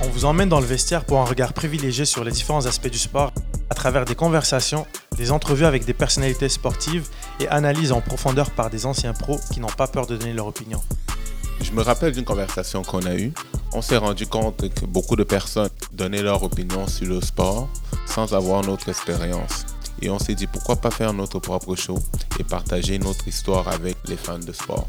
On vous emmène dans le vestiaire pour un regard privilégié sur les différents aspects du sport à travers des conversations, des entrevues avec des personnalités sportives et analyses en profondeur par des anciens pros qui n'ont pas peur de donner leur opinion. Je me rappelle d'une conversation qu'on a eue. On s'est rendu compte que beaucoup de personnes donnaient leur opinion sur le sport sans avoir notre expérience. Et on s'est dit pourquoi pas faire notre propre show et partager notre histoire avec les fans de sport.